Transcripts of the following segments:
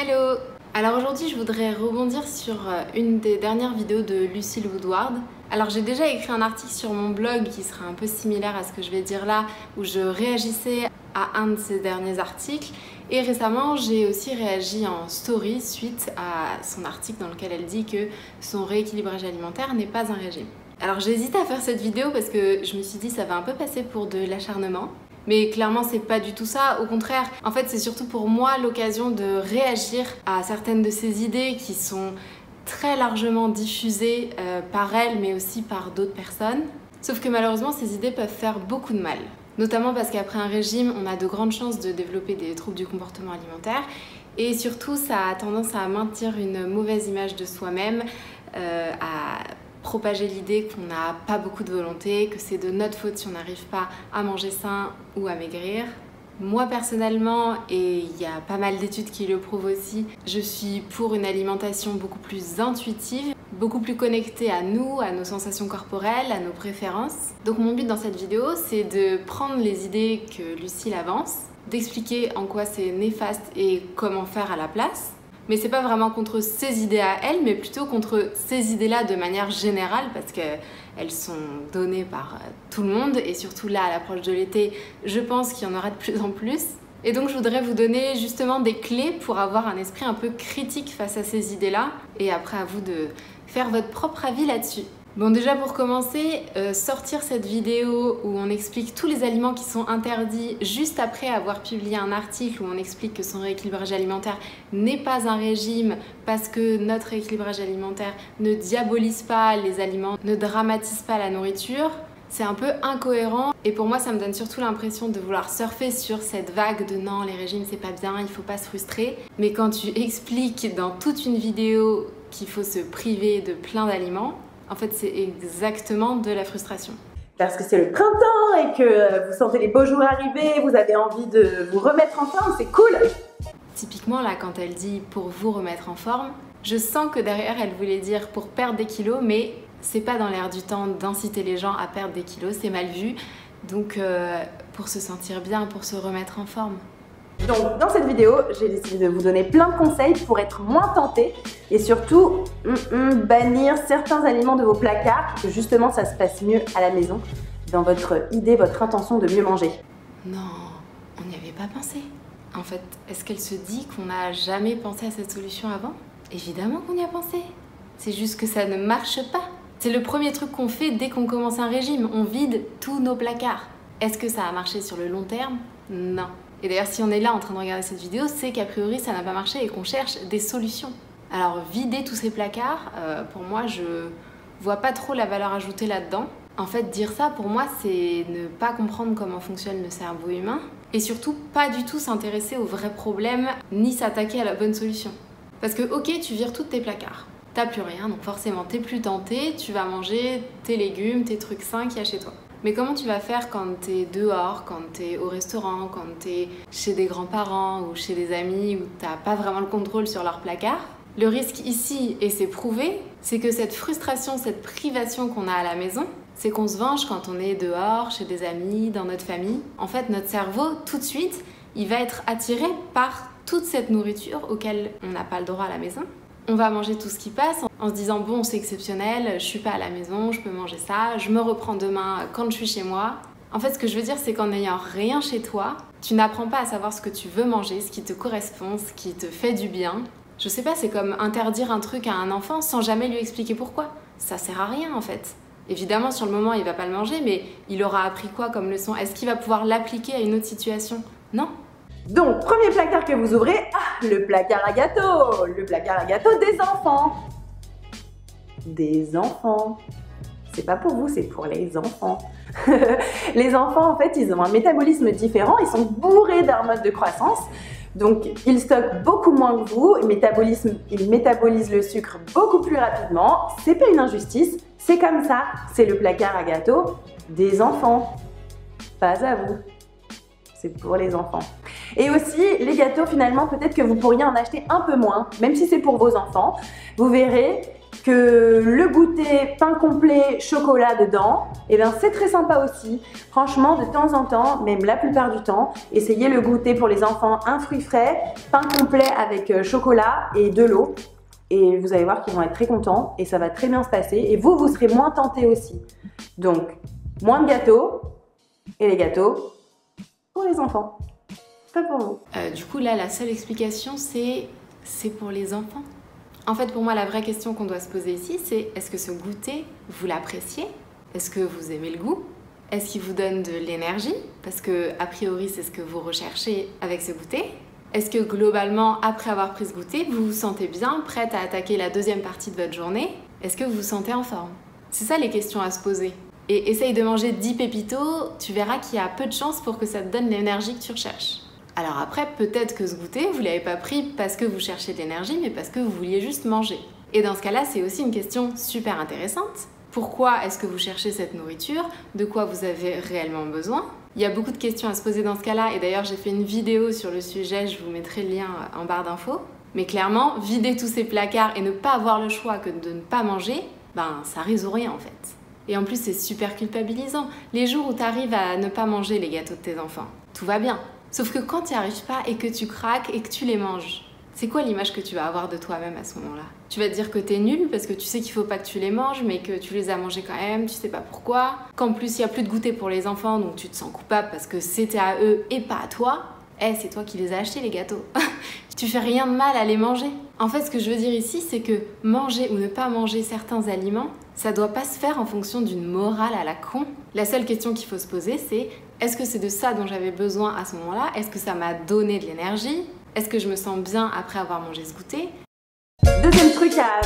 Hello Alors aujourd'hui je voudrais rebondir sur euh, une des dernières vidéos de Lucille Woodward. Alors j'ai déjà écrit un article sur mon blog qui sera un peu similaire à ce que je vais dire là, où je réagissais à un de ces derniers articles. Et récemment j'ai aussi réagi en story suite à son article dans lequel elle dit que son rééquilibrage alimentaire n'est pas un régime. Alors j'ai hésité à faire cette vidéo parce que je me suis dit ça va un peu passer pour de l'acharnement. Mais clairement, c'est pas du tout ça. Au contraire, en fait, c'est surtout pour moi l'occasion de réagir à certaines de ces idées qui sont très largement diffusées euh, par elle, mais aussi par d'autres personnes. Sauf que malheureusement, ces idées peuvent faire beaucoup de mal. Notamment parce qu'après un régime, on a de grandes chances de développer des troubles du comportement alimentaire. Et surtout, ça a tendance à maintenir une mauvaise image de soi-même, euh, à propager l'idée qu'on n'a pas beaucoup de volonté, que c'est de notre faute si on n'arrive pas à manger sain ou à maigrir. Moi personnellement, et il y a pas mal d'études qui le prouvent aussi, je suis pour une alimentation beaucoup plus intuitive, beaucoup plus connectée à nous, à nos sensations corporelles, à nos préférences. Donc mon but dans cette vidéo, c'est de prendre les idées que Lucille avance, d'expliquer en quoi c'est néfaste et comment faire à la place, mais c'est pas vraiment contre ces idées à elle, mais plutôt contre ces idées-là de manière générale, parce qu'elles sont données par euh, tout le monde, et surtout là, à l'approche de l'été, je pense qu'il y en aura de plus en plus. Et donc je voudrais vous donner justement des clés pour avoir un esprit un peu critique face à ces idées-là, et après à vous de faire votre propre avis là-dessus. Bon déjà pour commencer, euh, sortir cette vidéo où on explique tous les aliments qui sont interdits juste après avoir publié un article où on explique que son rééquilibrage alimentaire n'est pas un régime parce que notre rééquilibrage alimentaire ne diabolise pas les aliments, ne dramatise pas la nourriture, c'est un peu incohérent et pour moi ça me donne surtout l'impression de vouloir surfer sur cette vague de non les régimes c'est pas bien, il faut pas se frustrer. Mais quand tu expliques dans toute une vidéo qu'il faut se priver de plein d'aliments, en fait, c'est exactement de la frustration. Parce que c'est le printemps et que vous sentez les beaux jours arriver, vous avez envie de vous remettre en forme, c'est cool. Typiquement, là, quand elle dit pour vous remettre en forme, je sens que derrière, elle voulait dire pour perdre des kilos, mais c'est pas dans l'air du temps d'inciter les gens à perdre des kilos, c'est mal vu. Donc, euh, pour se sentir bien, pour se remettre en forme. Donc dans cette vidéo, j'ai décidé de vous donner plein de conseils pour être moins tenté et surtout hum, hum, bannir certains aliments de vos placards, que justement ça se passe mieux à la maison, dans votre idée, votre intention de mieux manger. Non, on n'y avait pas pensé. En fait, est-ce qu'elle se dit qu'on n'a jamais pensé à cette solution avant? Évidemment qu'on y a pensé. C'est juste que ça ne marche pas. C'est le premier truc qu'on fait dès qu'on commence un régime. On vide tous nos placards. Est-ce que ça a marché sur le long terme? Non. Et d'ailleurs, si on est là en train de regarder cette vidéo, c'est qu'a priori ça n'a pas marché et qu'on cherche des solutions. Alors, vider tous ces placards, euh, pour moi, je vois pas trop la valeur ajoutée là-dedans. En fait, dire ça, pour moi, c'est ne pas comprendre comment fonctionne le cerveau humain et surtout pas du tout s'intéresser aux vrais problèmes ni s'attaquer à la bonne solution. Parce que, ok, tu vires tous tes placards. T'as plus rien, donc forcément, t'es plus tenté, tu vas manger tes légumes, tes trucs sains qu'il y a chez toi. Mais comment tu vas faire quand t'es dehors, quand t'es au restaurant, quand t'es chez des grands-parents ou chez des amis où t'as pas vraiment le contrôle sur leur placard? Le risque ici, et c'est prouvé, c'est que cette frustration, cette privation qu'on a à la maison, c'est qu'on se venge quand on est dehors, chez des amis, dans notre famille. En fait, notre cerveau, tout de suite, il va être attiré par toute cette nourriture auquel on n'a pas le droit à la maison on va manger tout ce qui passe en se disant bon c'est exceptionnel, je suis pas à la maison, je peux manger ça, je me reprends demain quand je suis chez moi. En fait ce que je veux dire c'est qu'en n'ayant rien chez toi, tu n'apprends pas à savoir ce que tu veux manger, ce qui te correspond, ce qui te fait du bien. Je sais pas, c'est comme interdire un truc à un enfant sans jamais lui expliquer pourquoi. Ça sert à rien en fait. Évidemment, sur le moment, il va pas le manger, mais il aura appris quoi comme leçon? Est-ce qu'il va pouvoir l'appliquer à une autre situation? Non. Donc, premier placard que vous ouvrez, ah, le placard à gâteau, le placard à gâteau des enfants. Des enfants. C'est pas pour vous, c'est pour les enfants. les enfants, en fait, ils ont un métabolisme différent, ils sont bourrés d'hormones de croissance. Donc, ils stockent beaucoup moins que vous, métabolisme, ils métabolisent le sucre beaucoup plus rapidement. C'est pas une injustice, c'est comme ça. C'est le placard à gâteau des enfants. Pas à vous. C'est pour les enfants. Et aussi, les gâteaux, finalement, peut-être que vous pourriez en acheter un peu moins, même si c'est pour vos enfants. Vous verrez que le goûter pain complet chocolat dedans, et eh bien c'est très sympa aussi. Franchement, de temps en temps, même la plupart du temps, essayez le goûter pour les enfants un fruit frais, pain complet avec euh, chocolat et de l'eau. Et vous allez voir qu'ils vont être très contents et ça va très bien se passer. Et vous, vous serez moins tentés aussi. Donc, moins de gâteaux et les gâteaux pour les enfants. Pour vous. Euh, du coup, là, la seule explication, c'est c'est pour les enfants. En fait, pour moi, la vraie question qu'on doit se poser ici, c'est est-ce que ce goûter, vous l'appréciez? Est-ce que vous aimez le goût? Est-ce qu'il vous donne de l'énergie? Parce que, a priori, c'est ce que vous recherchez avec ce goûter. Est-ce que globalement, après avoir pris ce goûter, vous vous sentez bien, prête à attaquer la deuxième partie de votre journée? Est-ce que vous vous sentez en forme? C'est ça les questions à se poser. Et essaye de manger 10 pépitos, tu verras qu'il y a peu de chances pour que ça te donne l'énergie que tu recherches. Alors après, peut-être que ce goûter, vous ne l'avez pas pris parce que vous cherchiez de l'énergie, mais parce que vous vouliez juste manger. Et dans ce cas-là, c'est aussi une question super intéressante. Pourquoi est-ce que vous cherchez cette nourriture? De quoi vous avez réellement besoin? Il y a beaucoup de questions à se poser dans ce cas-là, et d'ailleurs j'ai fait une vidéo sur le sujet, je vous mettrai le lien en barre d'infos. Mais clairement, vider tous ces placards et ne pas avoir le choix que de ne pas manger, ben ça résout rien en fait. Et en plus, c'est super culpabilisant. Les jours où tu arrives à ne pas manger les gâteaux de tes enfants, tout va bien. Sauf que quand tu n'y arrives pas et que tu craques et que tu les manges, c'est quoi l'image que tu vas avoir de toi-même à ce moment-là? Tu vas te dire que t'es nul parce que tu sais qu'il faut pas que tu les manges, mais que tu les as mangés quand même, tu sais pas pourquoi. Qu'en plus il y a plus de goûter pour les enfants, donc tu te sens coupable parce que c'était à eux et pas à toi. Eh, c'est toi qui les as achetés les gâteaux. tu fais rien de mal à les manger. En fait, ce que je veux dire ici, c'est que manger ou ne pas manger certains aliments, ça doit pas se faire en fonction d'une morale à la con. La seule question qu'il faut se poser, c'est est-ce que c'est de ça dont j'avais besoin à ce moment-là? Est-ce que ça m'a donné de l'énergie? Est-ce que je me sens bien après avoir mangé ce goûter? Deuxième truc à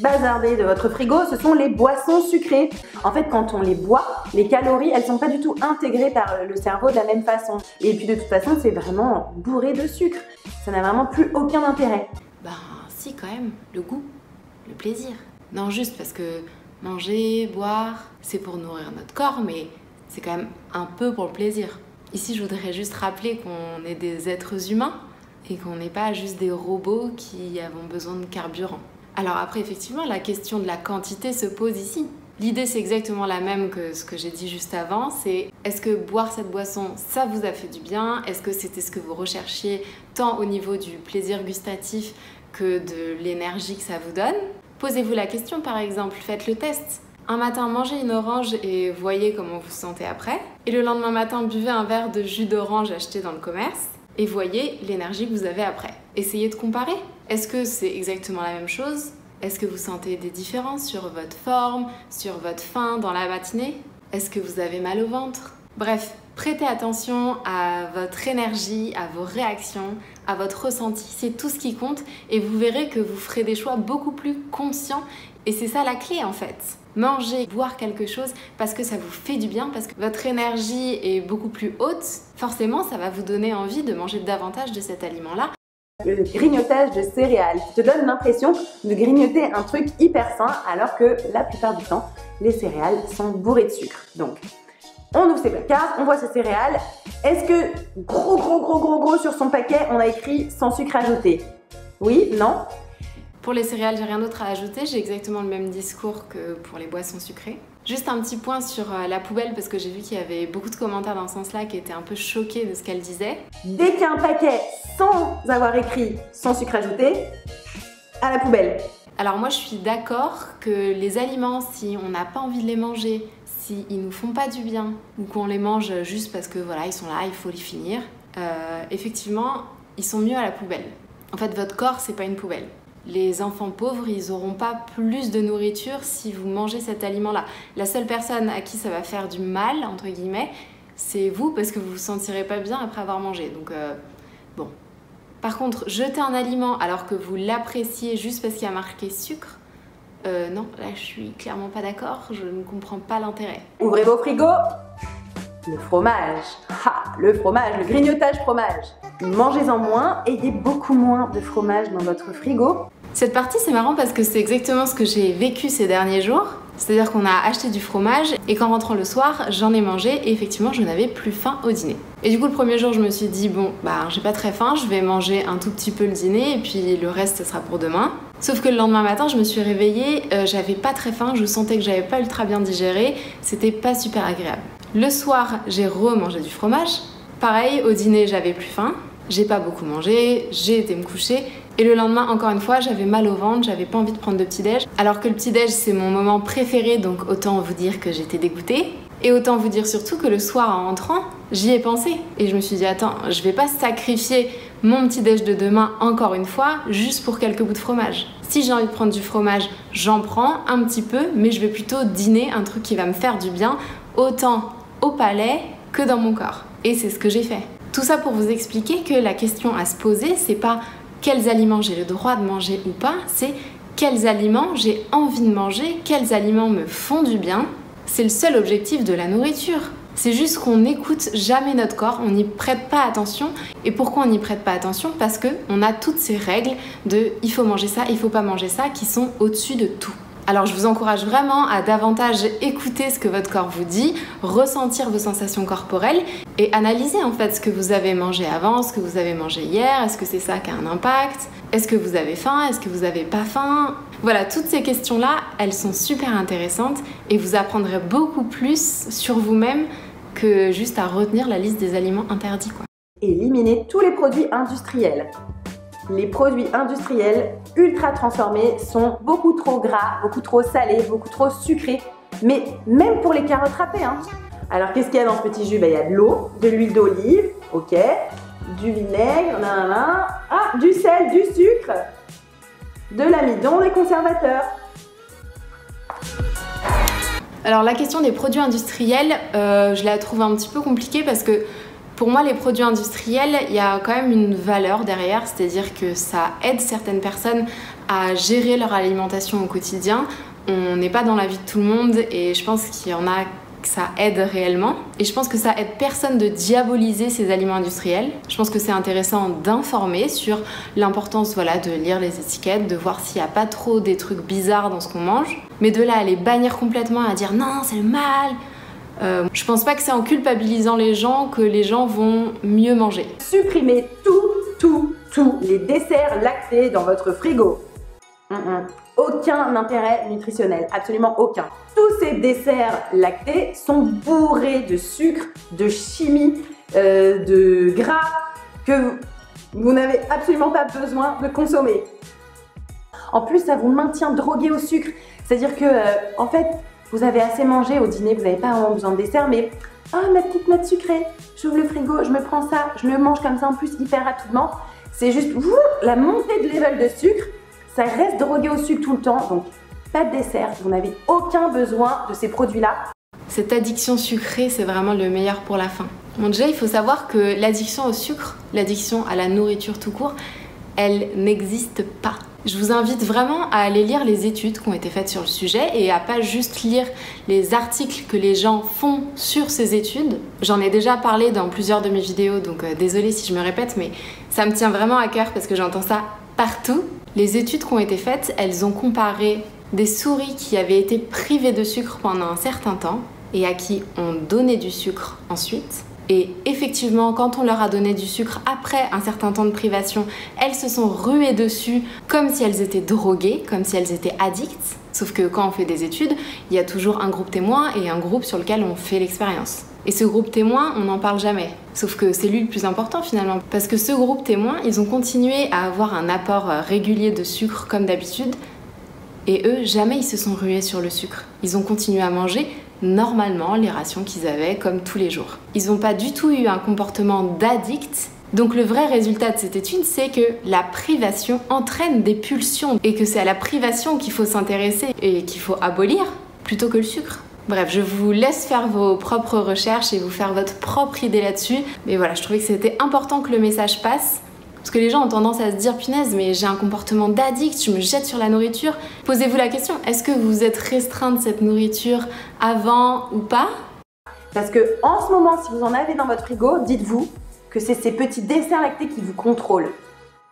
bazarder de votre frigo, ce sont les boissons sucrées. En fait, quand on les boit, les calories, elles sont pas du tout intégrées par le cerveau de la même façon. Et puis de toute façon, c'est vraiment bourré de sucre. Ça n'a vraiment plus aucun intérêt. Ben si quand même, le goût, le plaisir. Non, juste parce que manger, boire, c'est pour nourrir notre corps, mais c'est quand même un peu pour le plaisir. Ici, je voudrais juste rappeler qu'on est des êtres humains et qu'on n'est pas juste des robots qui avons besoin de carburant. Alors après, effectivement, la question de la quantité se pose ici. L'idée, c'est exactement la même que ce que j'ai dit juste avant, c'est est-ce que boire cette boisson, ça vous a fait du bien? Est-ce que c'était ce que vous recherchiez tant au niveau du plaisir gustatif que de l'énergie que ça vous donne? Posez-vous la question par exemple, faites le test. Un matin, mangez une orange et voyez comment vous vous sentez après. Et le lendemain matin, buvez un verre de jus d'orange acheté dans le commerce et voyez l'énergie que vous avez après. Essayez de comparer. Est-ce que c'est exactement la même chose? Est-ce que vous sentez des différences sur votre forme, sur votre faim dans la matinée? Est-ce que vous avez mal au ventre? Bref, prêtez attention à votre énergie, à vos réactions, à votre ressenti. C'est tout ce qui compte et vous verrez que vous ferez des choix beaucoup plus conscients et c'est ça la clé en fait. Manger, boire quelque chose parce que ça vous fait du bien, parce que votre énergie est beaucoup plus haute, forcément ça va vous donner envie de manger davantage de cet aliment-là. Le grignotage de céréales te donne l'impression de grignoter un truc hyper sain alors que la plupart du temps, les céréales sont bourrées de sucre. Donc, on ouvre ses placards, on voit ses céréales. Est-ce que gros gros gros gros gros sur son paquet, on a écrit sans sucre ajouté Oui Non? Pour les céréales, j'ai rien d'autre à ajouter. J'ai exactement le même discours que pour les boissons sucrées. Juste un petit point sur euh, la poubelle parce que j'ai vu qu'il y avait beaucoup de commentaires dans ce sens-là qui étaient un peu choqués de ce qu'elle disait. Dès qu'il y a un paquet sans avoir écrit sans sucre ajouté, à la poubelle. Alors moi je suis d'accord que les aliments, si on n'a pas envie de les manger, s'ils ils nous font pas du bien ou qu'on les mange juste parce que voilà ils sont là, il faut les finir, euh, effectivement ils sont mieux à la poubelle. En fait votre corps c'est pas une poubelle les enfants pauvres, ils n'auront pas plus de nourriture si vous mangez cet aliment-là. La seule personne à qui ça va faire du mal, entre guillemets, c'est vous parce que vous vous sentirez pas bien après avoir mangé. Donc, euh, bon. Par contre, jeter un aliment alors que vous l'appréciez juste parce qu'il y a marqué sucre, euh, non, là je suis clairement pas d'accord, je ne comprends pas l'intérêt. Ouvrez vos frigos Le fromage Ha Le fromage, le grignotage fromage Mangez-en moins, ayez beaucoup moins de fromage dans votre frigo. Cette partie, c'est marrant parce que c'est exactement ce que j'ai vécu ces derniers jours. C'est-à-dire qu'on a acheté du fromage et qu'en rentrant le soir, j'en ai mangé et effectivement, je n'avais plus faim au dîner. Et du coup, le premier jour, je me suis dit, bon, bah, j'ai pas très faim, je vais manger un tout petit peu le dîner et puis le reste, ce sera pour demain. Sauf que le lendemain matin, je me suis réveillée, euh, j'avais pas très faim, je sentais que j'avais pas ultra bien digéré, c'était pas super agréable. Le soir, j'ai remangé du fromage. Pareil, au dîner, j'avais plus faim. J'ai pas beaucoup mangé, j'ai été me coucher et le lendemain, encore une fois, j'avais mal au ventre, j'avais pas envie de prendre de petit-déj. Alors que le petit-déj, c'est mon moment préféré, donc autant vous dire que j'étais dégoûtée. Et autant vous dire surtout que le soir en rentrant, j'y ai pensé. Et je me suis dit, attends, je vais pas sacrifier mon petit-déj de demain encore une fois juste pour quelques bouts de fromage. Si j'ai envie de prendre du fromage, j'en prends un petit peu, mais je vais plutôt dîner un truc qui va me faire du bien, autant au palais que dans mon corps. Et c'est ce que j'ai fait. Tout ça pour vous expliquer que la question à se poser, c'est pas quels aliments j'ai le droit de manger ou pas, c'est quels aliments j'ai envie de manger, quels aliments me font du bien. C'est le seul objectif de la nourriture. C'est juste qu'on n'écoute jamais notre corps, on n'y prête pas attention. Et pourquoi on n'y prête pas attention? Parce que on a toutes ces règles de il faut manger ça, il faut pas manger ça, qui sont au-dessus de tout. Alors je vous encourage vraiment à davantage écouter ce que votre corps vous dit, ressentir vos sensations corporelles et analyser en fait ce que vous avez mangé avant, ce que vous avez mangé hier, est-ce que c'est ça qui a un impact, est-ce que vous avez faim, est-ce que vous n'avez pas faim? Voilà, toutes ces questions-là, elles sont super intéressantes et vous apprendrez beaucoup plus sur vous-même que juste à retenir la liste des aliments interdits. Quoi. Éliminer tous les produits industriels les produits industriels ultra transformés sont beaucoup trop gras, beaucoup trop salés, beaucoup trop sucrés, mais même pour les carottes râpées. Hein. Alors qu'est-ce qu'il y a dans ce petit jus? Ben, Il y a de l'eau, de l'huile d'olive, ok, du vinaigre, ah, du sel, du sucre, de l'amidon, des conservateurs. Alors la question des produits industriels, euh, je la trouve un petit peu compliquée parce que pour moi, les produits industriels, il y a quand même une valeur derrière, c'est-à-dire que ça aide certaines personnes à gérer leur alimentation au quotidien. On n'est pas dans la vie de tout le monde et je pense qu'il y en a que ça aide réellement. Et je pense que ça aide personne de diaboliser ces aliments industriels. Je pense que c'est intéressant d'informer sur l'importance de lire les étiquettes, de voir s'il n'y a pas trop des trucs bizarres dans ce qu'on mange. Mais de là à les bannir complètement, à dire non, c'est le mal, euh, je pense pas que c'est en culpabilisant les gens que les gens vont mieux manger. Supprimez tout, tout, tous les desserts lactés dans votre frigo. Aucun intérêt nutritionnel, absolument aucun. Tous ces desserts lactés sont bourrés de sucre, de chimie, euh, de gras que vous n'avez absolument pas besoin de consommer. En plus, ça vous maintient drogué au sucre. C'est-à-dire que, euh, en fait, vous avez assez mangé au dîner, vous n'avez pas vraiment besoin de dessert, mais ah, ma petite note sucrée, j'ouvre le frigo, je me prends ça, je le mange comme ça en plus hyper rapidement. C'est juste la montée de level de sucre, ça reste drogué au sucre tout le temps, donc pas de dessert, vous n'avez aucun besoin de ces produits-là. Cette addiction sucrée, c'est vraiment le meilleur pour la fin. Bon, déjà, il faut savoir que l'addiction au sucre, l'addiction à la nourriture tout court, elle n'existe pas. Je vous invite vraiment à aller lire les études qui ont été faites sur le sujet et à pas juste lire les articles que les gens font sur ces études. J'en ai déjà parlé dans plusieurs de mes vidéos, donc euh, désolée si je me répète, mais ça me tient vraiment à cœur parce que j'entends ça partout. Les études qui ont été faites, elles ont comparé des souris qui avaient été privées de sucre pendant un certain temps et à qui on donnait du sucre ensuite et effectivement, quand on leur a donné du sucre après un certain temps de privation, elles se sont ruées dessus comme si elles étaient droguées, comme si elles étaient addictes. Sauf que quand on fait des études, il y a toujours un groupe témoin et un groupe sur lequel on fait l'expérience. Et ce groupe témoin, on n'en parle jamais. Sauf que c'est lui le plus important finalement. Parce que ce groupe témoin, ils ont continué à avoir un apport régulier de sucre comme d'habitude. Et eux, jamais ils se sont rués sur le sucre. Ils ont continué à manger normalement les rations qu'ils avaient comme tous les jours. Ils n'ont pas du tout eu un comportement d'addict. Donc le vrai résultat de cette étude, c'est que la privation entraîne des pulsions et que c'est à la privation qu'il faut s'intéresser et qu'il faut abolir plutôt que le sucre. Bref, je vous laisse faire vos propres recherches et vous faire votre propre idée là-dessus. Mais voilà, je trouvais que c'était important que le message passe parce que les gens ont tendance à se dire punaise, mais j'ai un comportement d'addict, je me jette sur la nourriture. Posez-vous la question, est-ce que vous êtes restreint de cette nourriture avant ou pas? Parce que en ce moment, si vous en avez dans votre frigo, dites-vous que c'est ces petits desserts lactés qui vous contrôlent.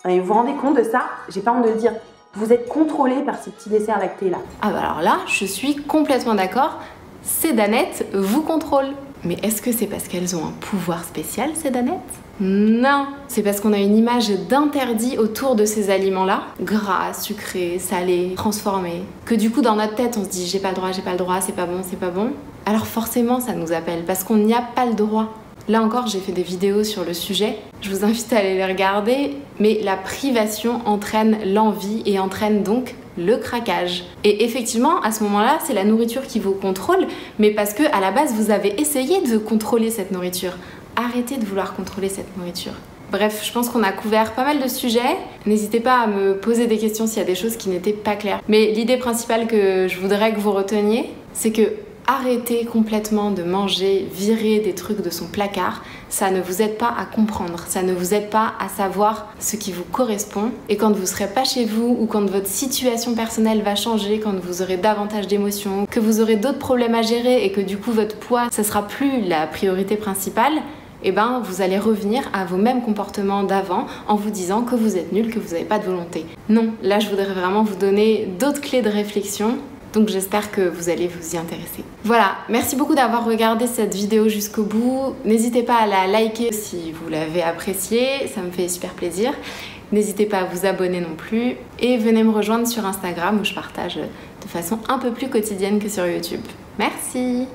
Et vous vous rendez compte de ça? J'ai pas honte de le dire. Vous êtes contrôlé par ces petits desserts lactés là. Ah bah alors là, je suis complètement d'accord. Ces danettes vous contrôlent. Mais est-ce que c'est parce qu'elles ont un pouvoir spécial, ces danettes? Non, c'est parce qu'on a une image d'interdit autour de ces aliments-là, gras, sucrés, salés, transformés, que du coup dans notre tête on se dit j'ai pas le droit, j'ai pas le droit, c'est pas bon, c'est pas bon. Alors forcément ça nous appelle parce qu'on n'y a pas le droit. Là encore, j'ai fait des vidéos sur le sujet. Je vous invite à aller les regarder. Mais la privation entraîne l'envie et entraîne donc le craquage. Et effectivement, à ce moment-là, c'est la nourriture qui vous contrôle, mais parce que à la base, vous avez essayé de contrôler cette nourriture. Arrêtez de vouloir contrôler cette nourriture. Bref, je pense qu'on a couvert pas mal de sujets. N'hésitez pas à me poser des questions s'il y a des choses qui n'étaient pas claires. Mais l'idée principale que je voudrais que vous reteniez, c'est que arrêter complètement de manger, virer des trucs de son placard, ça ne vous aide pas à comprendre, ça ne vous aide pas à savoir ce qui vous correspond. Et quand vous serez pas chez vous ou quand votre situation personnelle va changer, quand vous aurez davantage d'émotions, que vous aurez d'autres problèmes à gérer et que du coup votre poids, ça sera plus la priorité principale, eh ben, vous allez revenir à vos mêmes comportements d'avant en vous disant que vous êtes nul, que vous n'avez pas de volonté. Non, là je voudrais vraiment vous donner d'autres clés de réflexion donc j'espère que vous allez vous y intéresser. Voilà, merci beaucoup d'avoir regardé cette vidéo jusqu'au bout. N'hésitez pas à la liker si vous l'avez appréciée, ça me fait super plaisir. N'hésitez pas à vous abonner non plus et venez me rejoindre sur Instagram où je partage de façon un peu plus quotidienne que sur YouTube. Merci